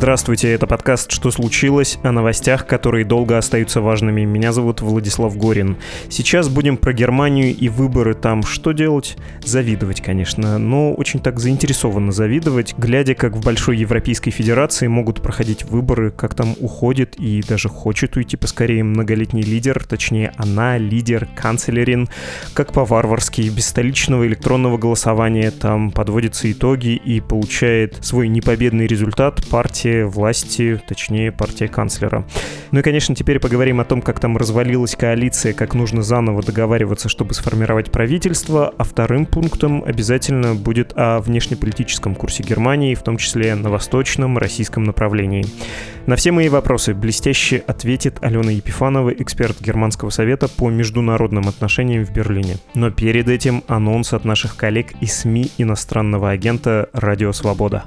Здравствуйте, это подкаст «Что случилось?» о новостях, которые долго остаются важными. Меня зовут Владислав Горин. Сейчас будем про Германию и выборы там. Что делать? Завидовать, конечно, но очень так заинтересованно завидовать, глядя, как в Большой Европейской Федерации могут проходить выборы, как там уходит и даже хочет уйти поскорее многолетний лидер, точнее она, лидер, канцлерин, как по-варварски, без столичного электронного голосования там подводятся итоги и получает свой непобедный результат партия партии власти, точнее партия канцлера. Ну и, конечно, теперь поговорим о том, как там развалилась коалиция, как нужно заново договариваться, чтобы сформировать правительство, а вторым пунктом обязательно будет о внешнеполитическом курсе Германии, в том числе на восточном российском направлении. На все мои вопросы блестяще ответит Алена Епифанова, эксперт Германского совета по международным отношениям в Берлине. Но перед этим анонс от наших коллег из СМИ иностранного агента «Радио Свобода».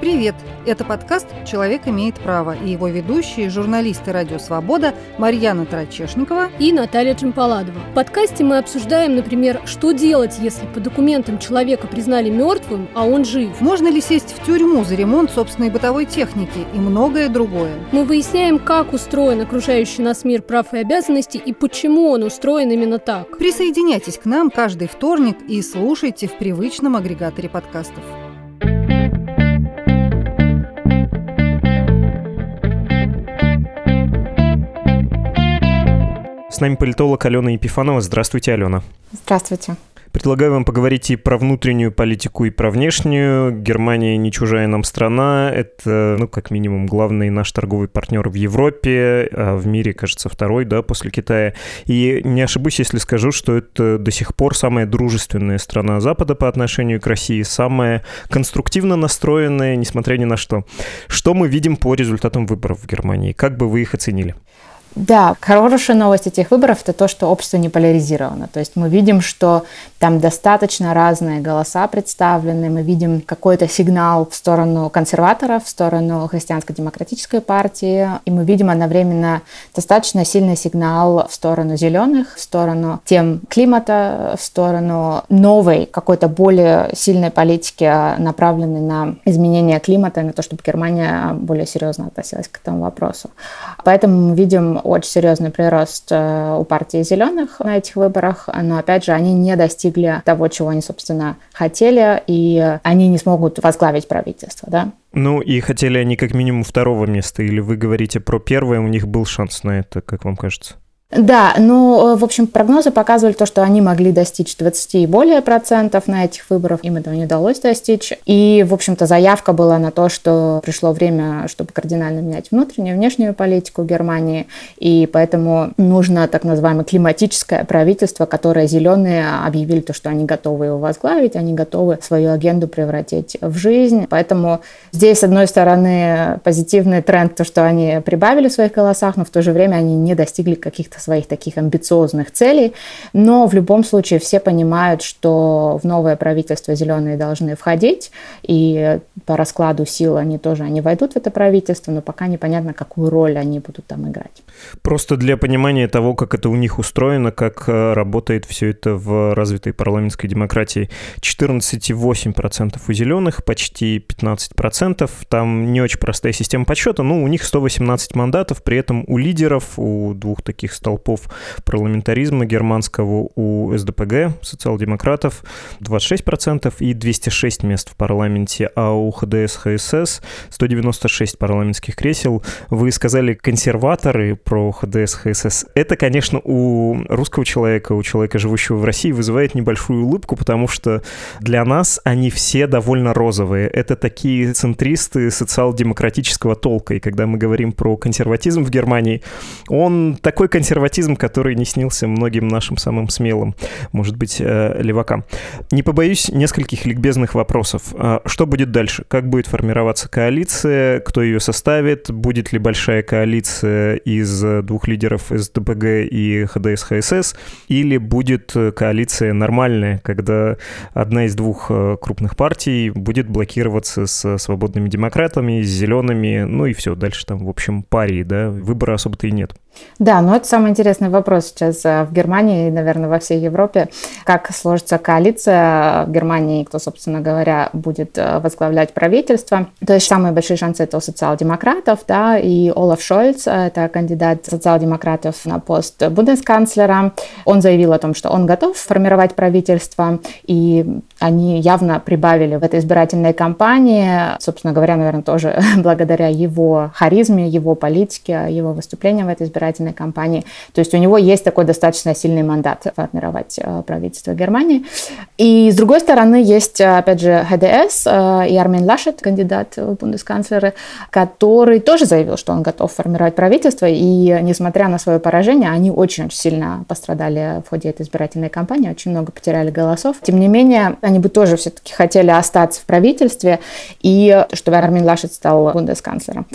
Привет! Это подкаст «Человек имеет право» и его ведущие журналисты «Радио Свобода» Марьяна Трачешникова и Наталья Джампаладова. В подкасте мы обсуждаем, например, что делать, если по документам человека признали мертвым, а он жив. Можно ли сесть в тюрьму за ремонт собственной бытовой техники и многое другое. Мы выясняем, как устроен окружающий нас мир прав и обязанностей и почему он устроен именно так. Присоединяйтесь к нам каждый вторник и слушайте в привычном агрегаторе подкастов. С нами политолог Алена Епифанова. Здравствуйте, Алена. Здравствуйте. Предлагаю вам поговорить и про внутреннюю политику, и про внешнюю. Германия не чужая нам страна. Это, ну, как минимум, главный наш торговый партнер в Европе, а в мире, кажется, второй, да, после Китая. И не ошибусь, если скажу, что это до сих пор самая дружественная страна Запада по отношению к России, самая конструктивно настроенная, несмотря ни на что. Что мы видим по результатам выборов в Германии? Как бы вы их оценили? Да, хорошая новость этих выборов – это то, что общество не поляризировано. То есть мы видим, что там достаточно разные голоса представлены, мы видим какой-то сигнал в сторону консерваторов, в сторону христианско-демократической партии, и мы видим одновременно достаточно сильный сигнал в сторону зеленых, в сторону тем климата, в сторону новой, какой-то более сильной политики, направленной на изменение климата, на то, чтобы Германия более серьезно относилась к этому вопросу. Поэтому мы видим очень серьезный прирост э, у партии зеленых на этих выборах, но опять же они не достигли того, чего они, собственно, хотели, и они не смогут возглавить правительство, да. Ну и хотели они как минимум второго места, или вы говорите про первое, у них был шанс на это, как вам кажется? Да, ну, в общем, прогнозы показывали то, что они могли достичь 20 и более процентов на этих выборах. Им этого не удалось достичь. И, в общем-то, заявка была на то, что пришло время, чтобы кардинально менять внутреннюю и внешнюю политику Германии. И поэтому нужно так называемое климатическое правительство, которое зеленые объявили то, что они готовы его возглавить, они готовы свою агенду превратить в жизнь. Поэтому здесь, с одной стороны, позитивный тренд, то, что они прибавили в своих голосах, но в то же время они не достигли каких-то своих таких амбициозных целей, но в любом случае все понимают, что в новое правительство зеленые должны входить, и по раскладу сил они тоже они войдут в это правительство, но пока непонятно, какую роль они будут там играть. Просто для понимания того, как это у них устроено, как э, работает все это в развитой парламентской демократии. 14,8% у зеленых, почти 15%. Там не очень простая система подсчета, но у них 118 мандатов, при этом у лидеров, у двух таких столбов столпов парламентаризма германского у СДПГ, социал-демократов, 26% и 206 мест в парламенте, а у ХДС ХСС 196 парламентских кресел. Вы сказали консерваторы про ХДС ХСС. Это, конечно, у русского человека, у человека, живущего в России, вызывает небольшую улыбку, потому что для нас они все довольно розовые. Это такие центристы социал-демократического толка. И когда мы говорим про консерватизм в Германии, он такой консервативный, консерватизм, который не снился многим нашим самым смелым, может быть, э, левакам. Не побоюсь нескольких ликбезных вопросов. А что будет дальше? Как будет формироваться коалиция? Кто ее составит? Будет ли большая коалиция из двух лидеров из ДПГ и ХДС-ХСС? Или будет коалиция нормальная, когда одна из двух э, крупных партий будет блокироваться с свободными демократами, с зелеными, ну и все, дальше там, в общем, парии, да, выбора особо-то и нет. Да, но это самый интересный вопрос сейчас э, в Германии и, наверное, во всей Европе. Как сложится коалиция в Германии, кто, собственно говоря, будет э, возглавлять правительство. То есть самые большие шансы это у социал-демократов, да, и Олаф Шольц, э, это кандидат социал-демократов на пост бундесканцлера. Он заявил о том, что он готов формировать правительство, и они явно прибавили в этой избирательной кампании, собственно говоря, наверное, тоже благодаря его харизме, его политике, его выступлениям в этой избирательной избирательной кампании. То есть у него есть такой достаточно сильный мандат формировать э, правительство Германии. И с другой стороны есть, э, опять же, ХДС э, и Армин Лашет, кандидат в бундесканцлеры, который тоже заявил, что он готов формировать правительство. И несмотря на свое поражение, они очень-очень сильно пострадали в ходе этой избирательной кампании, очень много потеряли голосов. Тем не менее, они бы тоже все-таки хотели остаться в правительстве и чтобы Армин Лашет стал бундесканцлером.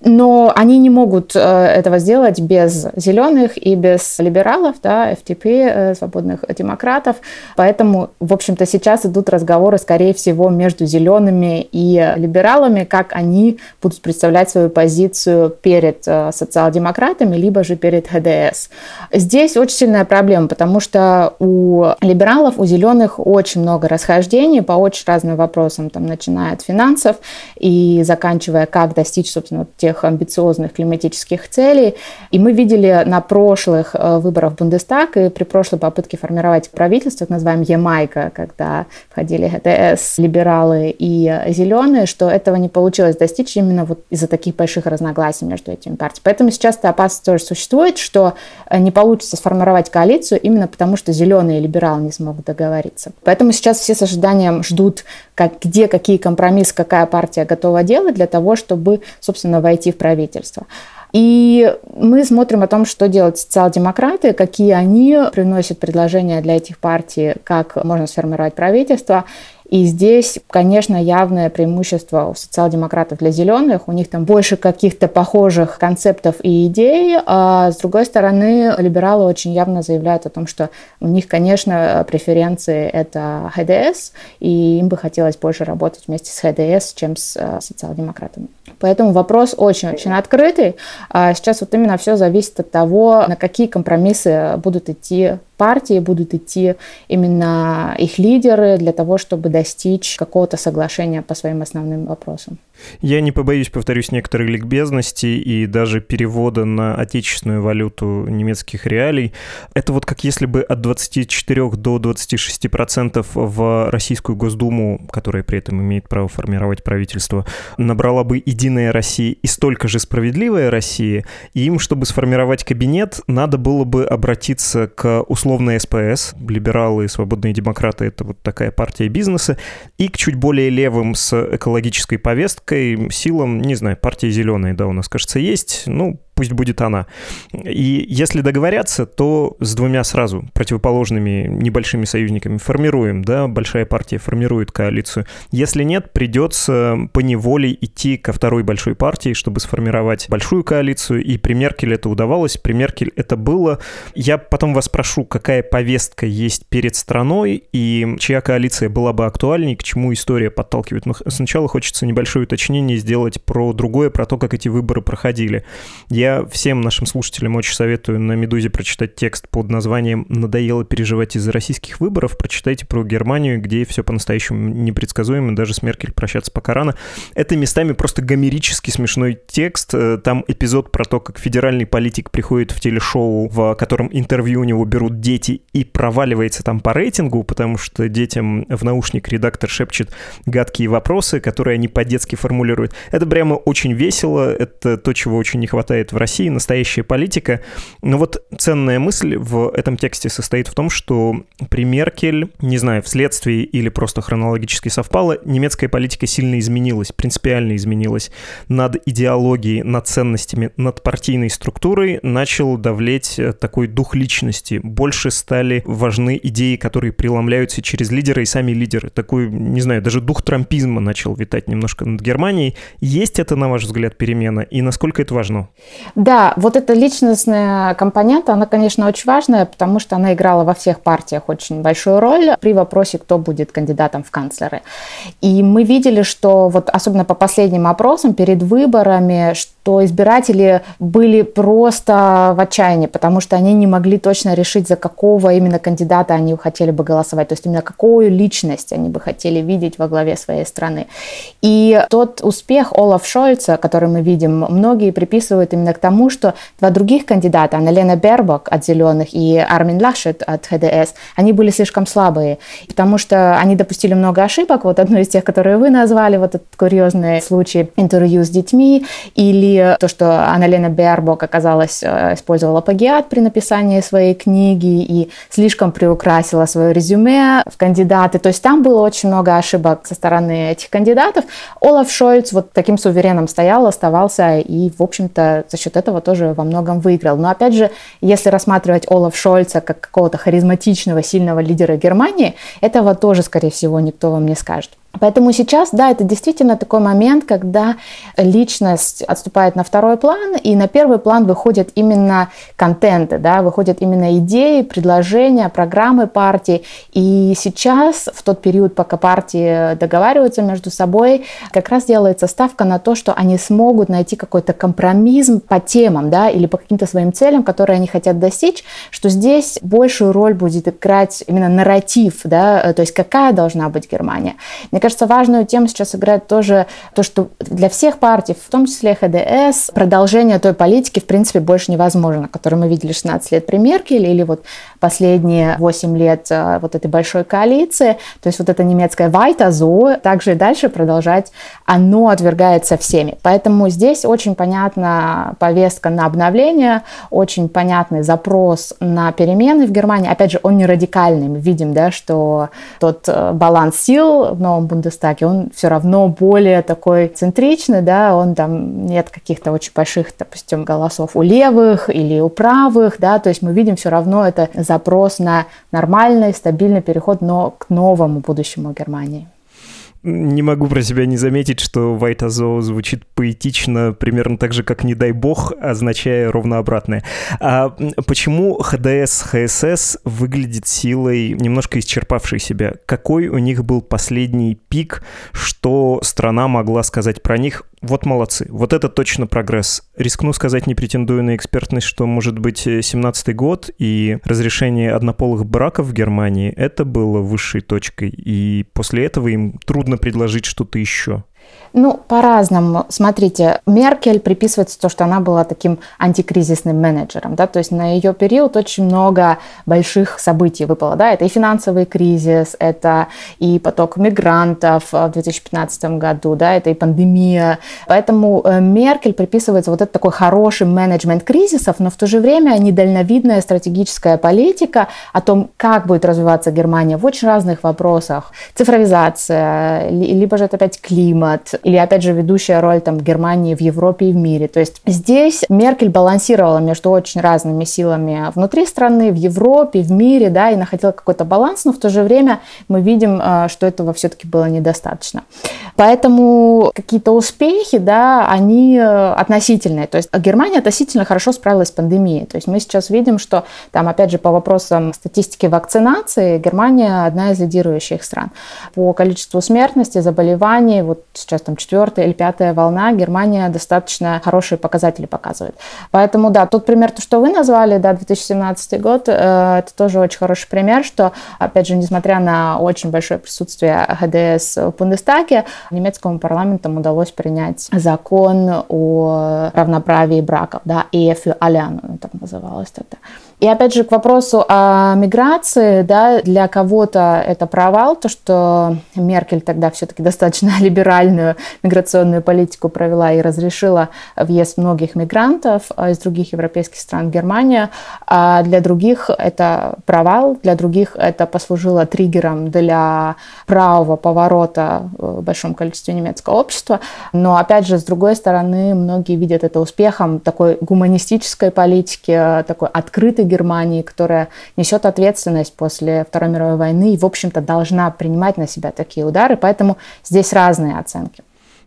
Но они не могут этого сделать без зеленых и без либералов, да, FTP, э, свободных демократов. Поэтому, в общем-то, сейчас идут разговоры, скорее всего, между зелеными и либералами, как они будут представлять свою позицию перед э, социал-демократами, либо же перед ХДС. Здесь очень сильная проблема, потому что у либералов, у зеленых очень много расхождений по очень разным вопросам, там, начиная от финансов и заканчивая, как достичь, собственно, тех амбициозных климатических целей. И и мы видели на прошлых э, выборах в Бундестаг и при прошлой попытке формировать правительство, так называемое Ямайка, когда входили ГТС, либералы и зеленые, что этого не получилось достичь именно вот из-за таких больших разногласий между этими партиями. Поэтому сейчас эта опасность тоже существует, что э, не получится сформировать коалицию именно потому, что зеленые и либералы не смогут договориться. Поэтому сейчас все с ожиданием ждут, как, где какие компромиссы, какая партия готова делать для того, чтобы, собственно, войти в правительство. И мы смотрим о том, что делают социал-демократы, какие они приносят предложения для этих партий, как можно сформировать правительство. И здесь, конечно, явное преимущество у социал-демократов для зеленых. У них там больше каких-то похожих концептов и идей. А с другой стороны, либералы очень явно заявляют о том, что у них, конечно, преференции это ХДС, и им бы хотелось больше работать вместе с ХДС, чем с э, социал-демократами. Поэтому вопрос очень-очень открытый. А сейчас вот именно все зависит от того, на какие компромиссы будут идти партии, будут идти именно их лидеры для того, чтобы достичь какого-то соглашения по своим основным вопросам. Я не побоюсь, повторюсь, некоторой ликбезности и даже перевода на отечественную валюту немецких реалий. Это вот как если бы от 24 до 26 процентов в Российскую Госдуму, которая при этом имеет право формировать правительство, набрала бы «Единая Россия» и столько же «Справедливая Россия», и им, чтобы сформировать кабинет, надо было бы обратиться к условной СПС, либералы и свободные демократы — это вот такая партия бизнеса, и к чуть более левым с экологической повесткой, политической силам, не знаю, партия зеленая, да, у нас, кажется, есть, ну, пусть будет она. И если договорятся, то с двумя сразу противоположными небольшими союзниками формируем, да, большая партия формирует коалицию. Если нет, придется по неволе идти ко второй большой партии, чтобы сформировать большую коалицию, и при Меркель это удавалось, при Меркель это было. Я потом вас спрошу, какая повестка есть перед страной, и чья коалиция была бы актуальней, к чему история подталкивает. Но сначала хочется небольшое уточнение сделать про другое, про то, как эти выборы проходили. Я я всем нашим слушателям очень советую на «Медузе» прочитать текст под названием «Надоело переживать из-за российских выборов». Прочитайте про Германию, где все по-настоящему непредсказуемо, даже с Меркель прощаться пока рано. Это местами просто гомерически смешной текст. Э, там эпизод про то, как федеральный политик приходит в телешоу, в котором интервью у него берут дети и проваливается там по рейтингу, потому что детям в наушник редактор шепчет гадкие вопросы, которые они по-детски формулируют. Это прямо очень весело, это то, чего очень не хватает в России, настоящая политика. Но вот ценная мысль в этом тексте состоит в том, что при Меркель, не знаю, вследствие или просто хронологически совпало, немецкая политика сильно изменилась, принципиально изменилась. Над идеологией, над ценностями, над партийной структурой начал давлеть э, такой дух личности. Больше стали важны идеи, которые преломляются через лидера и сами лидеры. Такой, не знаю, даже дух трампизма начал витать немножко над Германией. Есть это, на ваш взгляд, перемена? И насколько это важно? Да, вот эта личностная компонента, она, конечно, очень важная, потому что она играла во всех партиях очень большую роль при вопросе, кто будет кандидатом в канцлеры. И мы видели, что вот особенно по последним опросам перед выборами, что избиратели были просто в отчаянии, потому что они не могли точно решить, за какого именно кандидата они хотели бы голосовать, то есть именно какую личность они бы хотели видеть во главе своей страны. И тот успех Олаф Шольца, который мы видим, многие приписывают именно к тому, что два других кандидата, Анна-Лена Бербок от «Зеленых» и Армин Лашет от ХДС, они были слишком слабые, потому что они допустили много ошибок. Вот одно из тех, которые вы назвали, вот этот курьезный случай интервью с детьми, или то, что Анна-Лена Бербок оказалась, э, использовала плагиат при написании своей книги и слишком приукрасила свое резюме в кандидаты. То есть там было очень много ошибок со стороны этих кандидатов. Олаф Шольц вот таким сувереном стоял, оставался и, в общем-то, за счет этого тоже во многом выиграл. Но, опять же, если рассматривать Олаф Шольца как какого-то харизматичного, сильного лидера Германии, этого тоже, скорее всего, никто вам не скажет. Поэтому сейчас, да, это действительно такой момент, когда личность отступает на второй план, и на первый план выходят именно контенты, да, выходят именно идеи, предложения, программы партии. И сейчас, в тот период, пока партии договариваются между собой, как раз делается ставка на то, что они смогут найти какой-то компромисс по темам, да, или по каким-то своим целям, которые они хотят достичь, что здесь большую роль будет играть именно нарратив, да, то есть какая должна быть Германия. Мне кажется, важную тему сейчас играет тоже то, что для всех партий, в том числе ХДС, продолжение той политики, в принципе, больше невозможно, которую мы видели 16 лет при Меркель или вот последние 8 лет э, вот этой большой коалиции. То есть вот это немецкое «Вайтазо» также и дальше продолжать, оно отвергается всеми. Поэтому здесь очень понятна повестка на обновление, очень понятный запрос на перемены в Германии. Опять же, он не радикальный. Мы видим, да, что тот э, баланс сил в новом Бундестаге, он все равно более такой центричный, да, он там нет каких-то очень больших, допустим, голосов у левых или у правых, да, то есть мы видим все равно это запрос на нормальный, стабильный переход, но к новому будущему Германии. Не могу про себя не заметить, что White Azov звучит поэтично, примерно так же, как «не дай бог», означая ровно обратное. А почему ХДС, ХСС выглядит силой, немножко исчерпавшей себя? Какой у них был последний пик, что страна могла сказать про них? Вот молодцы. Вот это точно прогресс. Рискну сказать, не претендую на экспертность, что, может быть, 17-й год и разрешение однополых браков в Германии — это было высшей точкой. И после этого им трудно предложить что-то еще. Ну, по-разному. Смотрите, Меркель приписывается то, что она была таким антикризисным менеджером, да, то есть на ее период очень много больших событий выпало, да, это и финансовый кризис, это и поток мигрантов в 2015 году, да, это и пандемия, поэтому э, Меркель приписывается вот это такой хороший менеджмент кризисов, но в то же время недальновидная стратегическая политика о том, как будет развиваться Германия в очень разных вопросах, цифровизация, либо же это опять климат, климат, или, опять же, ведущая роль там Германии в Европе и в мире. То есть здесь Меркель балансировала между очень разными силами внутри страны, в Европе, в мире, да, и находила какой-то баланс, но в то же время мы видим, э, что этого все-таки было недостаточно. Поэтому какие-то успехи, да, они э, относительные. То есть Германия относительно хорошо справилась с пандемией. То есть мы сейчас видим, что там, опять же, по вопросам статистики вакцинации, Германия одна из лидирующих стран. По количеству смертности, заболеваний, вот сейчас там четвертая или пятая волна, Германия достаточно хорошие показатели показывает. Поэтому, да, тот пример, то, что вы назвали, да, 2017 год, э, это тоже очень хороший пример, что, опять же, несмотря на очень большое присутствие ХДС в Бундестаге, немецкому парламенту удалось принять закон о равноправии браков, да, Ehe für alle, так называлось тогда. И опять же к вопросу о миграции, да, для кого-то это провал, то, что Меркель тогда все-таки достаточно либеральную миграционную политику провела и разрешила въезд многих мигрантов а, из других европейских стран в Германию, а для других это провал, для других это послужило триггером для правого поворота в большом количестве немецкого общества. Но опять же, с другой стороны, многие видят это успехом такой гуманистической политики, такой открытой Германии, которая несет ответственность после Второй мировой войны и, в общем-то, должна принимать на себя такие удары. Поэтому здесь разные оценки.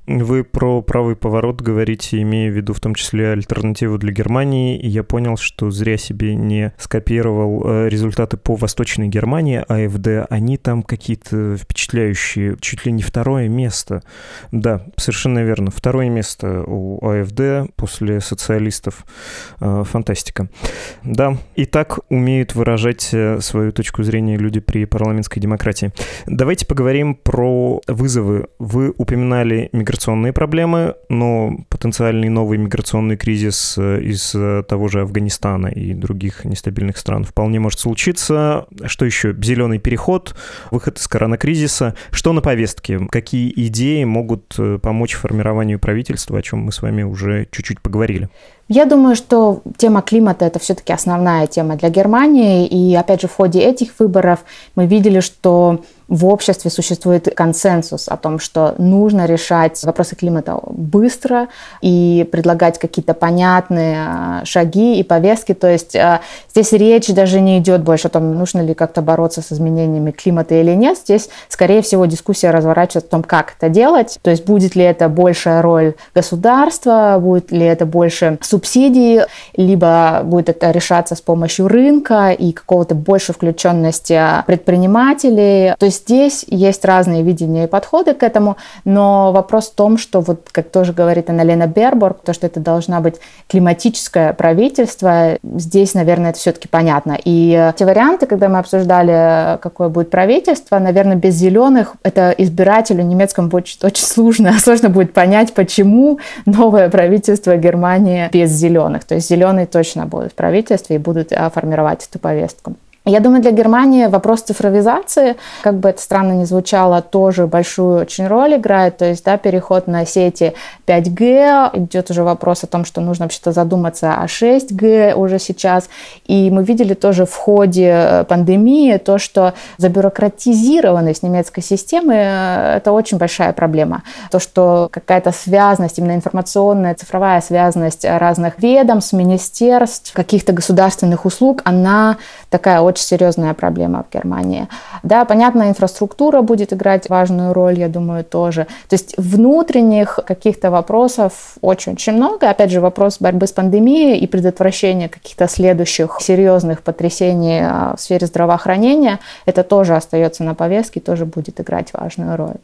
Вы про правый поворот говорите, имея в виду в том числе альтернативу для Германии, и я понял, что зря себе не скопировал э, результаты по Восточной Германии, АФД, они там какие-то впечатляющие, чуть ли не второе место. Да, совершенно верно, второе место у АФД после социалистов. Э, фантастика. Да, и так умеют выражать э, свою точку зрения люди при парламентской демократии. Давайте поговорим про вызовы. Вы упоминали миграцию миграционные проблемы, но потенциальный новый миграционный кризис э, из э, того же Афганистана и других нестабильных стран вполне может случиться. Что еще? Зеленый переход, выход из коронакризиса. Что на повестке? Какие идеи могут э, помочь формированию правительства, о чем мы с вами уже чуть-чуть поговорили? Я думаю, что тема климата это все-таки основная тема для Германии. И опять же, в ходе этих выборов мы видели, что в обществе существует консенсус о том, что нужно решать вопросы климата быстро и предлагать какие-то понятные а, шаги и повестки. То есть а, здесь речь даже не идет больше о том, нужно ли как-то бороться с изменениями климата или нет. Здесь, скорее всего, дискуссия разворачивается о том, как это делать. То есть будет ли это большая роль государства, будет ли это больше субсидий, либо будет это решаться с помощью рынка и какого-то большей включенности предпринимателей. То есть здесь есть разные видения и подходы к этому, но вопрос в том, что вот, как тоже говорит Аналена Берборг, то, что это должна быть климатическое правительство, здесь, наверное, это все-таки понятно. И те варианты, когда мы обсуждали, какое будет правительство, наверное, без зеленых, это избирателю немецкому будет очень сложно. Сложно будет понять, почему новое правительство Германии без зеленых. То есть зеленые точно будут в правительстве и будут а, формировать эту повестку. Я думаю, для Германии вопрос цифровизации, как бы это странно ни звучало, тоже большую очень роль играет. То есть, да, переход на сети 5G, идет уже вопрос о том, что нужно вообще-то задуматься о 6G уже сейчас. И мы видели тоже в ходе э, пандемии то, что забюрократизированность немецкой системы э, – это очень большая проблема. То, что какая-то связанность, именно информационная, цифровая связанность разных ведомств, министерств, каких-то государственных услуг, она такая очень серьезная проблема в Германии. Да, понятно, инфраструктура будет играть важную роль, я думаю, тоже. То есть внутренних каких-то вопросов очень-очень много. Опять же, вопрос борьбы с пандемией и предотвращения каких-то следующих серьезных потрясений а, в сфере здравоохранения, это тоже остается на повестке, тоже будет играть важную роль.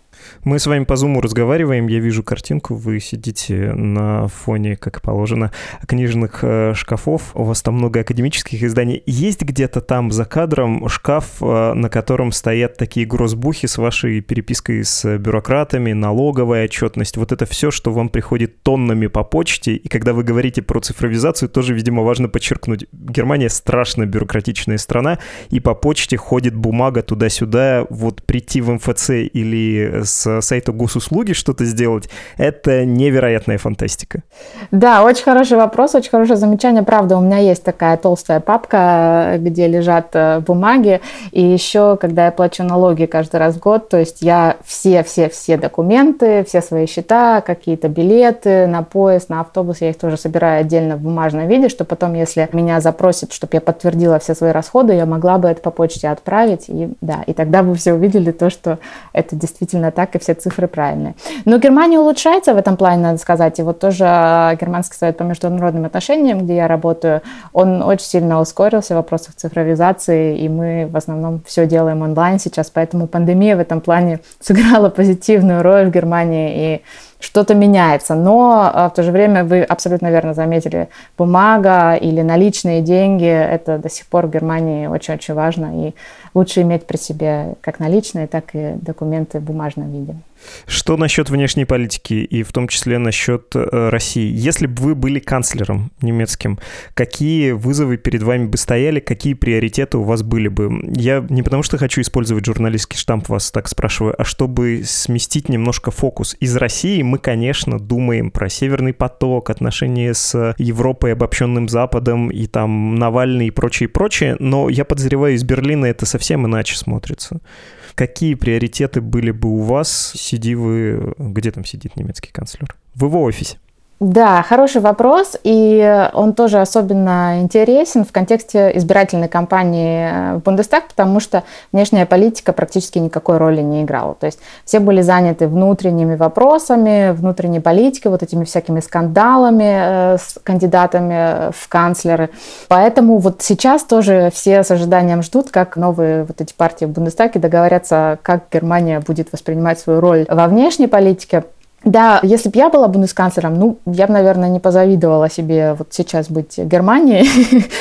Мы с вами по зуму разговариваем, я вижу картинку, вы сидите на фоне, как положено, книжных э, шкафов, у вас там много академических изданий. Есть где-то там за кадром шкаф, э, на котором стоят такие грозбухи с вашей перепиской с бюрократами, налоговая отчетность, вот это все, что вам приходит тоннами по почте, и когда вы говорите про цифровизацию, тоже, видимо, важно подчеркнуть, Германия страшно бюрократичная страна, и по почте ходит бумага туда-сюда, вот прийти в МФЦ или с сайта госуслуги что-то сделать, это невероятная фантастика. Да, очень хороший вопрос, очень хорошее замечание. Правда, у меня есть такая толстая папка, где лежат э, бумаги. И еще, когда я плачу налоги каждый раз в год, то есть я все-все-все документы, все свои счета, какие-то билеты на поезд, на автобус, я их тоже собираю отдельно в бумажном виде, что потом, если меня запросят, чтобы я подтвердила все свои расходы, я могла бы это по почте отправить. И да, и тогда бы все увидели то, что это действительно так, и все цифры правильные. Но Германия улучшается в этом плане, надо сказать. И вот тоже а, Германский совет по международным отношениям, где я работаю, он очень сильно ускорился в вопросах цифровизации, и мы в основном все делаем онлайн сейчас, поэтому пандемия в этом плане сыграла позитивную роль в Германии, и что-то меняется. Но в то же время вы абсолютно верно заметили, бумага или наличные деньги, это до сих пор в Германии очень-очень важно. И лучше иметь при себе как наличные, так и документы в бумажном виде. Что насчет внешней политики и в том числе насчет э, России? Если бы вы были канцлером немецким, какие вызовы перед вами бы стояли, какие приоритеты у вас были бы? Я не потому что хочу использовать журналистский штамп, вас так спрашиваю, а чтобы сместить немножко фокус. Из России мы, конечно, думаем про Северный поток, отношения с Европой, обобщенным Западом и там Навальный и прочее, прочее, но я подозреваю, из Берлина это совсем иначе смотрится. Какие приоритеты были бы у вас, сиди вы... Где там сидит немецкий канцлер? В его офисе. Да, хороший вопрос, и он тоже особенно интересен в контексте избирательной кампании в Бундестаг, потому что внешняя политика практически никакой роли не играла. То есть все были заняты внутренними вопросами, внутренней политикой, вот этими всякими скандалами э, с кандидатами в канцлеры. Поэтому вот сейчас тоже все с ожиданием ждут, как новые вот эти партии в Бундестаге договорятся, как Германия будет воспринимать свою роль во внешней политике. Да, если бы я была бундесканцлером, ну, я бы, наверное, не позавидовала себе вот сейчас быть Германией,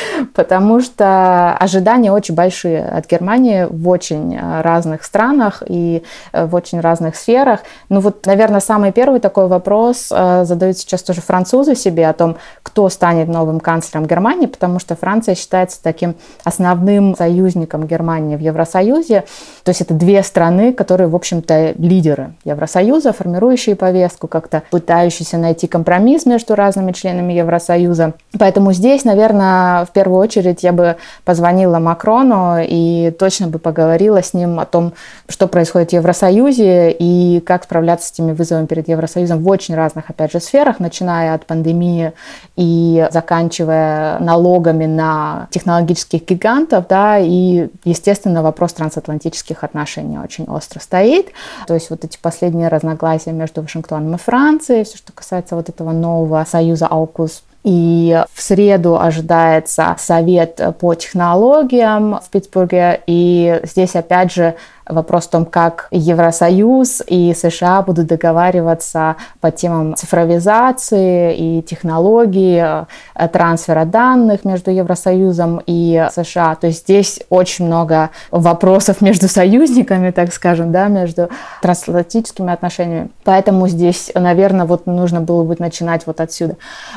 потому что ожидания очень большие от Германии в очень э, разных странах и э, в очень разных сферах. Ну вот, наверное, самый первый такой вопрос э, задают сейчас тоже французы себе о том, кто станет новым канцлером Германии, потому что Франция считается таким основным союзником Германии в Евросоюзе. То есть это две страны, которые, в общем-то, лидеры Евросоюза, формирующие повестку, как-то пытающийся найти компромисс между разными членами Евросоюза. Поэтому здесь, наверное, в первую очередь я бы позвонила Макрону и точно бы поговорила с ним о том, что происходит в Евросоюзе и как справляться с этими вызовами перед Евросоюзом в очень разных, опять же, сферах, начиная от пандемии и заканчивая налогами на технологических гигантов, да, и, естественно, вопрос трансатлантических отношений очень остро стоит. То есть вот эти последние разногласия между Вашингтоном и Францией, все, что касается вот этого нового союза AUKUS. И в среду ожидается совет по технологиям в Питтсбурге. И здесь, опять же, Вопрос в том, как Евросоюз и США будут договариваться по темам цифровизации и технологии, э, трансфера данных между Евросоюзом и США. То есть здесь очень много вопросов между союзниками, так скажем, да, между трансатлантическими отношениями. Поэтому здесь, наверное, вот нужно было бы начинать вот отсюда.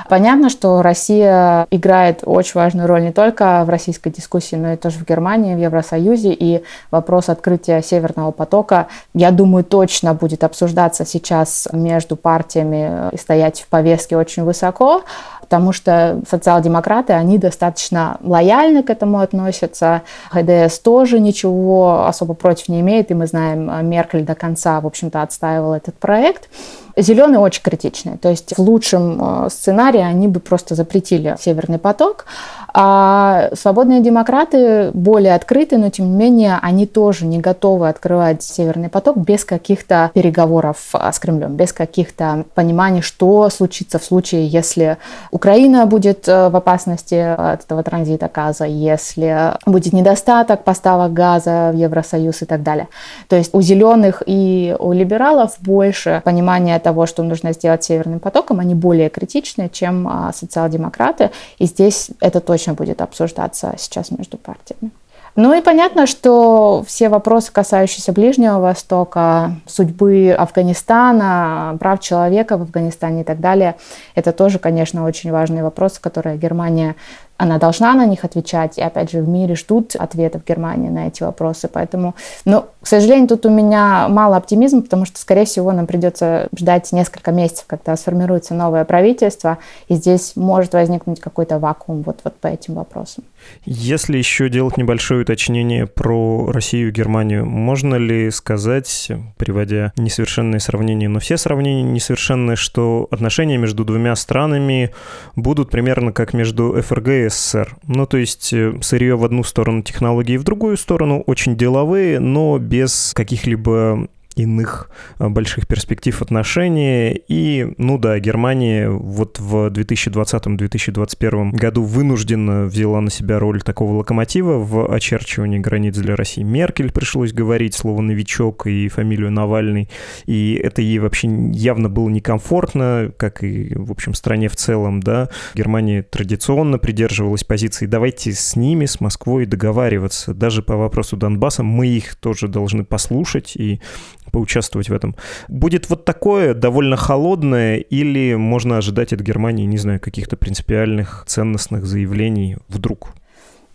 Понятно, что Россия играет очень важную роль не только в российской дискуссии, но и тоже в Германии, в Евросоюзе. И вопрос открытия Северного потока, я думаю, точно будет обсуждаться сейчас между партиями и стоять в повестке очень высоко, потому что социал-демократы, они достаточно лояльно к этому относятся. ХДС тоже ничего особо против не имеет, и мы знаем, Меркель до конца, в общем-то, отстаивал этот проект. Зеленые очень критичные. То есть в лучшем э, сценарии они бы просто запретили Северный поток. А свободные демократы более открыты, но тем не менее они тоже не готовы открывать Северный поток без каких-то переговоров с Кремлем, без каких-то пониманий, что случится в случае, если Украина будет э, в опасности от этого транзита газа, если будет недостаток поставок газа в Евросоюз и так далее. То есть у зеленых и у либералов больше понимания того, что нужно сделать Северным потоком, они более критичны, чем а, социал-демократы. И здесь это точно будет обсуждаться сейчас между партиями. Ну и понятно, что все вопросы, касающиеся Ближнего Востока, судьбы Афганистана, прав человека в Афганистане и так далее, это тоже, конечно, очень важные вопросы, которые Германия она должна на них отвечать. И опять же, в мире ждут ответов Германии на эти вопросы. Поэтому, ну, к сожалению, тут у меня мало оптимизма, потому что, скорее всего, нам придется ждать несколько месяцев, когда сформируется новое правительство, и здесь может возникнуть какой-то вакуум вот, вот по этим вопросам. Если еще делать небольшое уточнение про Россию и Германию, можно ли сказать, приводя несовершенные сравнения, но все сравнения несовершенные, что отношения между двумя странами будут примерно как между ФРГ и СССР. Ну, то есть э, сырье в одну сторону, технологии в другую сторону, очень деловые, но без каких-либо иных а, больших перспектив отношений. И, ну да, Германия вот в 2020-2021 году вынужденно взяла на себя роль такого локомотива в очерчивании границ для России. Меркель пришлось говорить слово «новичок» и фамилию Навальный, и это ей вообще явно было некомфортно, как и, в общем, стране в целом, да. Германия традиционно придерживалась позиции «давайте с ними, с Москвой договариваться». Даже по вопросу Донбасса мы их тоже должны послушать и поучаствовать в этом. Будет вот такое довольно холодное или можно ожидать от Германии, не знаю, каких-то принципиальных ценностных заявлений вдруг?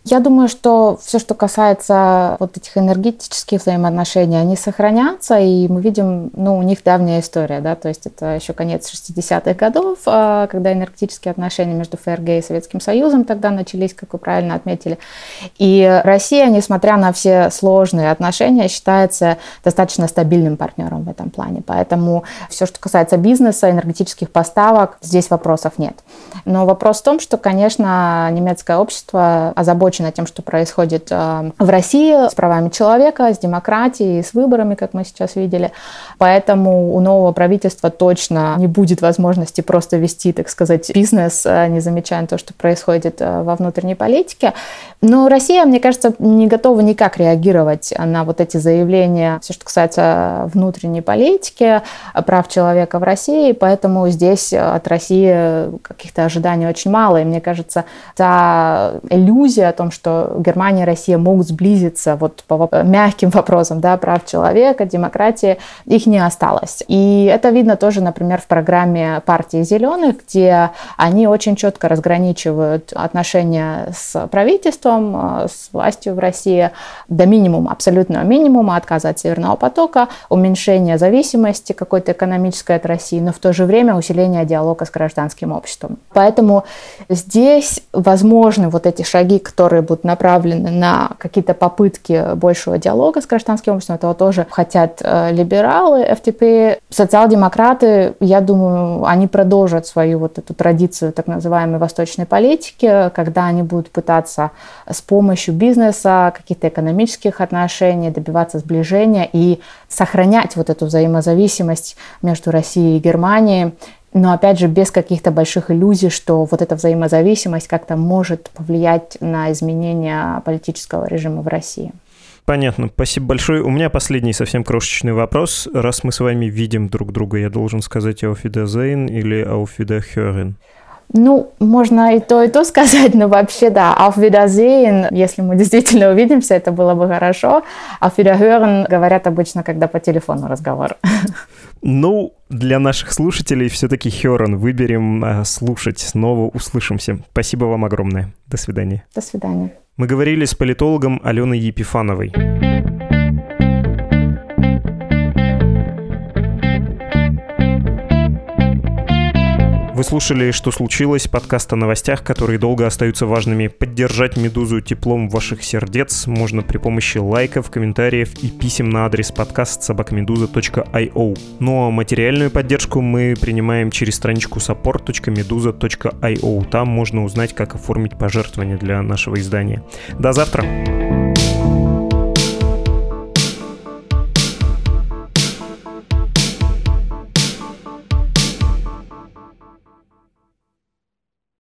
Я думаю, что все, что касается вот этих энергетических взаимоотношений, они сохранятся, и мы видим, ну, у них давняя история, да, то есть это еще конец 60-х годов, а, когда энергетические отношения между ФРГ и Советским Союзом тогда начались, как вы правильно отметили. И Россия, несмотря на все сложные отношения, считается достаточно стабильным партнером в этом плане. Поэтому все, что касается бизнеса, энергетических поставок, здесь вопросов нет. Но вопрос в том, что, конечно, немецкое общество озабочено озабочена тем, что происходит э, в России с правами человека, с демократией, с выборами, как мы сейчас видели. Поэтому у нового правительства точно не будет возможности просто вести, так сказать, бизнес, э, не замечая то, что происходит э, во внутренней политике. Но Россия, мне кажется, не готова никак реагировать на вот эти заявления, все, что касается внутренней политики, прав человека в России. Поэтому здесь от России каких-то ожиданий очень мало. И мне кажется, та иллюзия о том, том, что Германия и Россия могут сблизиться вот по мягким вопросам да, прав человека, демократии, их не осталось. И это видно тоже, например, в программе партии «Зеленых», где они очень четко разграничивают отношения с правительством, э, с властью в России до минимума, абсолютного минимума, отказа от Северного потока, уменьшения зависимости какой-то экономической от России, но в то же время усиление диалога с гражданским обществом. Поэтому здесь возможны вот эти шаги, которые которые будут направлены на какие-то попытки большего диалога с гражданским обществом. Этого тоже хотят э, либералы, FTP. Социал-демократы, я думаю, они продолжат свою вот эту традицию так называемой восточной политики, когда они будут пытаться с помощью бизнеса, каких-то экономических отношений добиваться сближения и сохранять вот эту взаимозависимость между Россией и Германией но опять же без каких-то больших иллюзий, что вот эта взаимозависимость как-то может повлиять на изменение политического режима в России. Понятно, спасибо большое. У меня последний совсем крошечный вопрос. Раз мы с вами видим друг друга, я должен сказать «Auf Wiedersehen» или «Auf Wiederhören»? Ну, можно и то, и то сказать, но вообще да. Auf Wiedersehen, если мы действительно увидимся, это было бы хорошо. Auf Wiederhören говорят обычно, когда по телефону разговор. Ну, для наших слушателей все-таки Херон выберем а, слушать. Снова услышимся. Спасибо вам огромное. До свидания. До свидания. Мы говорили с политологом Аленой Епифановой. Слушали «Что случилось?» подкаст о новостях, которые долго остаются важными. Поддержать «Медузу» теплом ваших сердец можно при помощи лайков, комментариев и писем на адрес подкаст собакамедуза.io. Ну а материальную поддержку мы принимаем через страничку support.meduza.io. Там можно узнать, как оформить пожертвование для нашего издания. До завтра!